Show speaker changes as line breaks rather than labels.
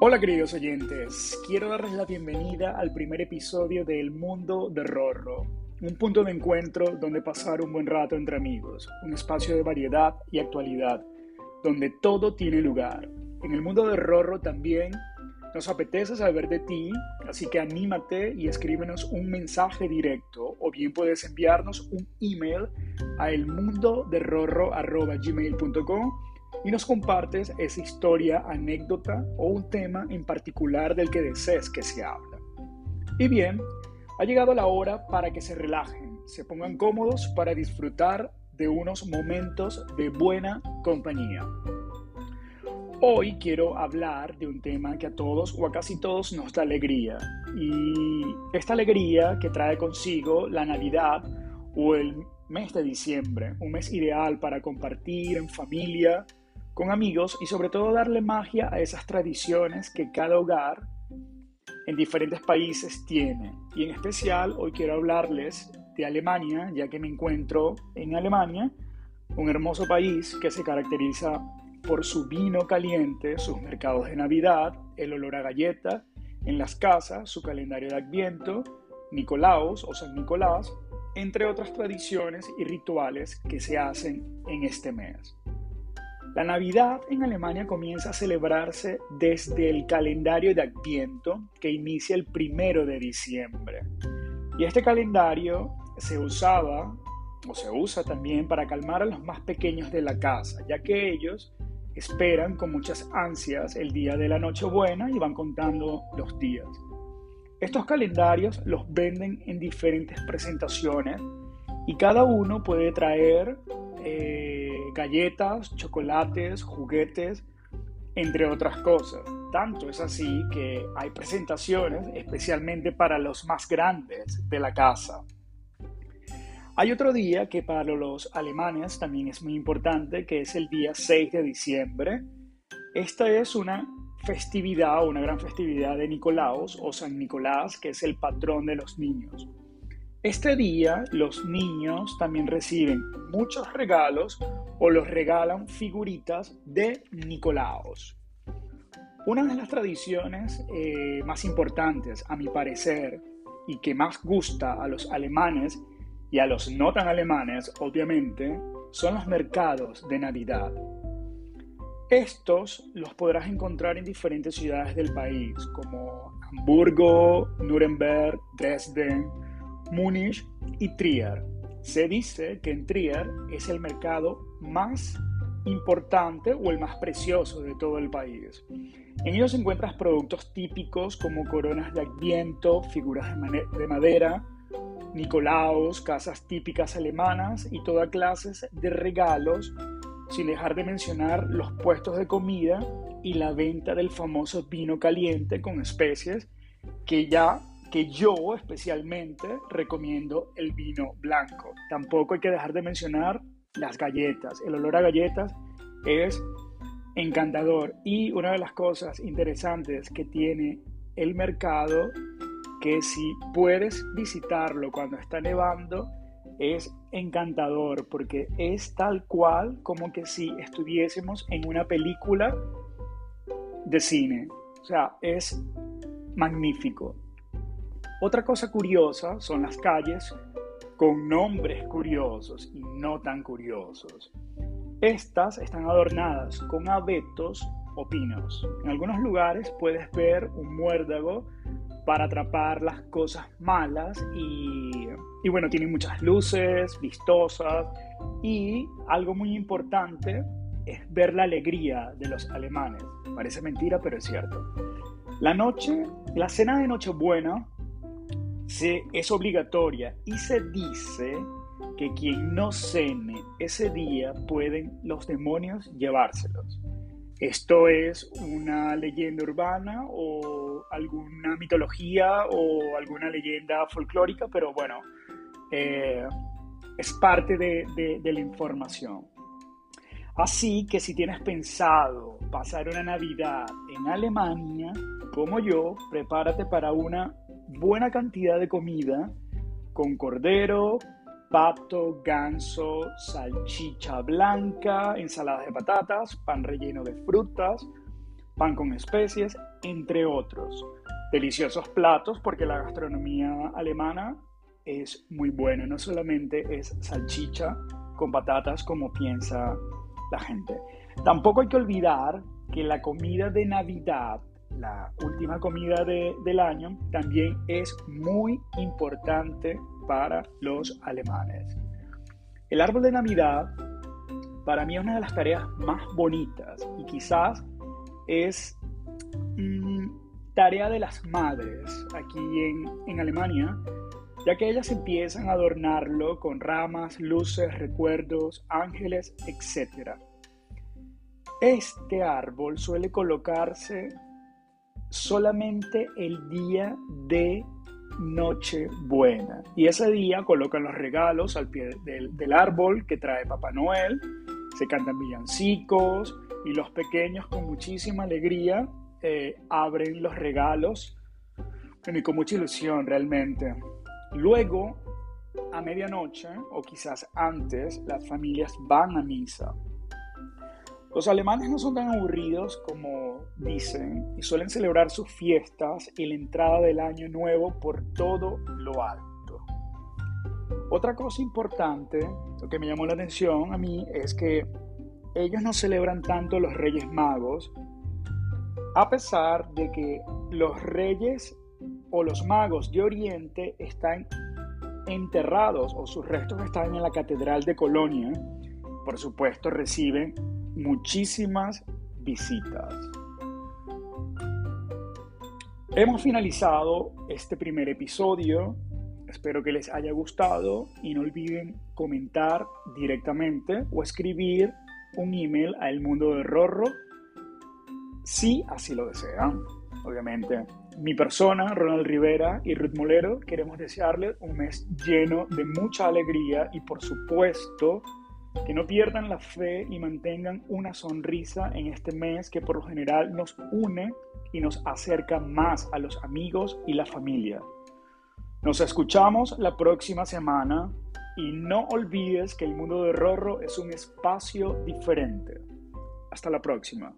Hola queridos oyentes, quiero darles la bienvenida al primer episodio de El Mundo de Rorro, un punto de encuentro donde pasar un buen rato entre amigos, un espacio de variedad y actualidad, donde todo tiene lugar. En el mundo de Rorro también nos apetece saber de ti, así que anímate y escríbenos un mensaje directo o bien puedes enviarnos un email a elmundoderrorro.gmail.com y nos compartes esa historia, anécdota o un tema en particular del que desees que se hable. Y bien, ha llegado la hora para que se relajen, se pongan cómodos para disfrutar de unos momentos de buena compañía. Hoy quiero hablar de un tema que a todos o a casi todos nos da alegría. Y esta alegría que trae consigo la Navidad o el mes de diciembre, un mes ideal para compartir en familia, con amigos y sobre todo darle magia a esas tradiciones que cada hogar en diferentes países tiene. Y en especial hoy quiero hablarles de Alemania, ya que me encuentro en Alemania, un hermoso país que se caracteriza por su vino caliente, sus mercados de Navidad, el olor a galleta en las casas, su calendario de Adviento, Nicolaos o San Nicolás, entre otras tradiciones y rituales que se hacen en este mes. La Navidad en Alemania comienza a celebrarse desde el calendario de Adviento que inicia el primero de diciembre. Y este calendario se usaba o se usa también para calmar a los más pequeños de la casa, ya que ellos esperan con muchas ansias el día de la Nochebuena y van contando los días. Estos calendarios los venden en diferentes presentaciones y cada uno puede traer eh, galletas, chocolates, juguetes, entre otras cosas. Tanto es así que hay presentaciones especialmente para los más grandes de la casa. Hay otro día que para los alemanes también es muy importante, que es el día 6 de diciembre. Esta es una festividad, una gran festividad de Nicolaos o San Nicolás, que es el patrón de los niños. Este día los niños también reciben muchos regalos o los regalan figuritas de Nicolaos. Una de las tradiciones eh, más importantes, a mi parecer, y que más gusta a los alemanes y a los no tan alemanes, obviamente, son los mercados de Navidad. Estos los podrás encontrar en diferentes ciudades del país, como Hamburgo, Nuremberg, Dresden, Múnich y Trier. Se dice que en Trier es el mercado más importante o el más precioso de todo el país. En ellos encuentras productos típicos como coronas de adviento, figuras de madera, Nicolaos, casas típicas alemanas y toda clase de regalos, sin dejar de mencionar los puestos de comida y la venta del famoso vino caliente con especies que ya que yo especialmente recomiendo el vino blanco. Tampoco hay que dejar de mencionar las galletas. El olor a galletas es encantador y una de las cosas interesantes que tiene el mercado que si puedes visitarlo cuando está nevando es encantador porque es tal cual como que si estuviésemos en una película de cine. O sea, es magnífico. Otra cosa curiosa son las calles con nombres curiosos y no tan curiosos. Estas están adornadas con abetos o pinos. En algunos lugares puedes ver un muérdago para atrapar las cosas malas y, y bueno, tienen muchas luces vistosas y algo muy importante es ver la alegría de los alemanes. Parece mentira, pero es cierto. La noche, la cena de Nochebuena se, es obligatoria y se dice que quien no cene ese día pueden los demonios llevárselos. Esto es una leyenda urbana o alguna mitología o alguna leyenda folclórica, pero bueno, eh, es parte de, de la información. Así que si tienes pensado pasar una Navidad en Alemania, como yo, prepárate para una buena cantidad de comida con cordero, pato, ganso, salchicha blanca, ensaladas de patatas, pan relleno de frutas, pan con especies, entre otros. Deliciosos platos porque la gastronomía alemana es muy buena, no solamente es salchicha con patatas como piensa la gente. Tampoco hay que olvidar que la comida de Navidad, la última comida del año, también es muy importante para los alemanes. El árbol de Navidad para mí es una de las tareas más bonitas y quizás es mm, tarea de las madres aquí en, en Alemania, ya que ellas empiezan a adornarlo con ramas, luces, recuerdos, ángeles, etc. Este árbol suele colocarse solamente el día de Nochebuena. Y ese día colocan los regalos al pie del, árbol que trae Papá Noel, se cantan villancicos y los pequeños con muchísima alegría eh, abren los regalos y con mucha ilusión realmente. Luego, a medianoche o quizás antes, las familias van a misa. Los alemanes no son tan aburridos como dicen y suelen celebrar sus fiestas y la entrada del año nuevo por todo lo alto. Otra cosa importante, lo que me llamó la atención a mí, es que ellos no celebran tanto los Reyes Magos, a pesar de que los Reyes o los Magos de Oriente están enterrados o sus restos están en la Catedral de Colonia. Por supuesto, reciben muchísimas visitas. Hemos finalizado este primer episodio. Espero que les haya gustado y no olviden comentar directamente o escribir un email a El Mundo de Rorro si así lo desean. Obviamente, mi persona, Ronald Rivera y Ruth Molero, queremos desearles un mes lleno de mucha alegría y por supuesto que no pierdan la fe y mantengan una sonrisa en este mes que por lo general nos une y nos acerca más a los amigos y la familia. Nos escuchamos la próxima semana y no olvides que el mundo de Rorro es un espacio diferente. Hasta la próxima.